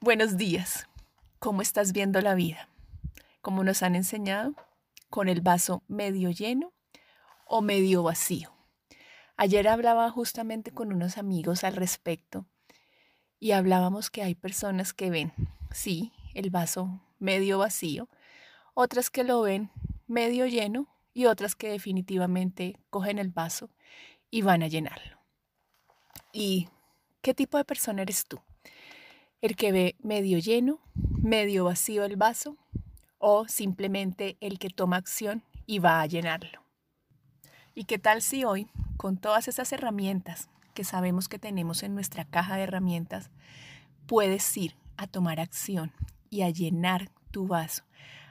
Buenos días. ¿Cómo estás viendo la vida? ¿Cómo nos han enseñado? ¿Con el vaso medio lleno o medio vacío? Ayer hablaba justamente con unos amigos al respecto y hablábamos que hay personas que ven, sí, el vaso medio vacío, otras que lo ven medio lleno y otras que definitivamente cogen el vaso y van a llenarlo. ¿Y qué tipo de persona eres tú? El que ve medio lleno, medio vacío el vaso o simplemente el que toma acción y va a llenarlo. ¿Y qué tal si hoy, con todas esas herramientas que sabemos que tenemos en nuestra caja de herramientas, puedes ir a tomar acción y a llenar tu vaso,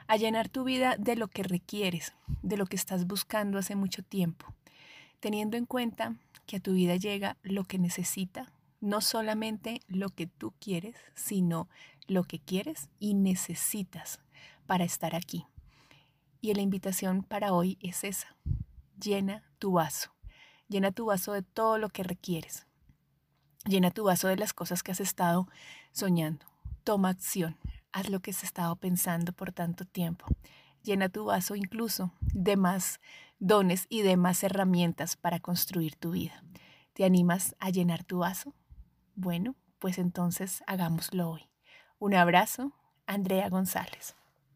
a llenar tu vida de lo que requieres, de lo que estás buscando hace mucho tiempo, teniendo en cuenta que a tu vida llega lo que necesita no solamente lo que tú quieres, sino lo que quieres y necesitas para estar aquí. Y la invitación para hoy es esa. Llena tu vaso. Llena tu vaso de todo lo que requieres. Llena tu vaso de las cosas que has estado soñando. Toma acción. Haz lo que has estado pensando por tanto tiempo. Llena tu vaso incluso de más dones y de más herramientas para construir tu vida. ¿Te animas a llenar tu vaso? Bueno, pues entonces hagámoslo hoy. Un abrazo, Andrea González.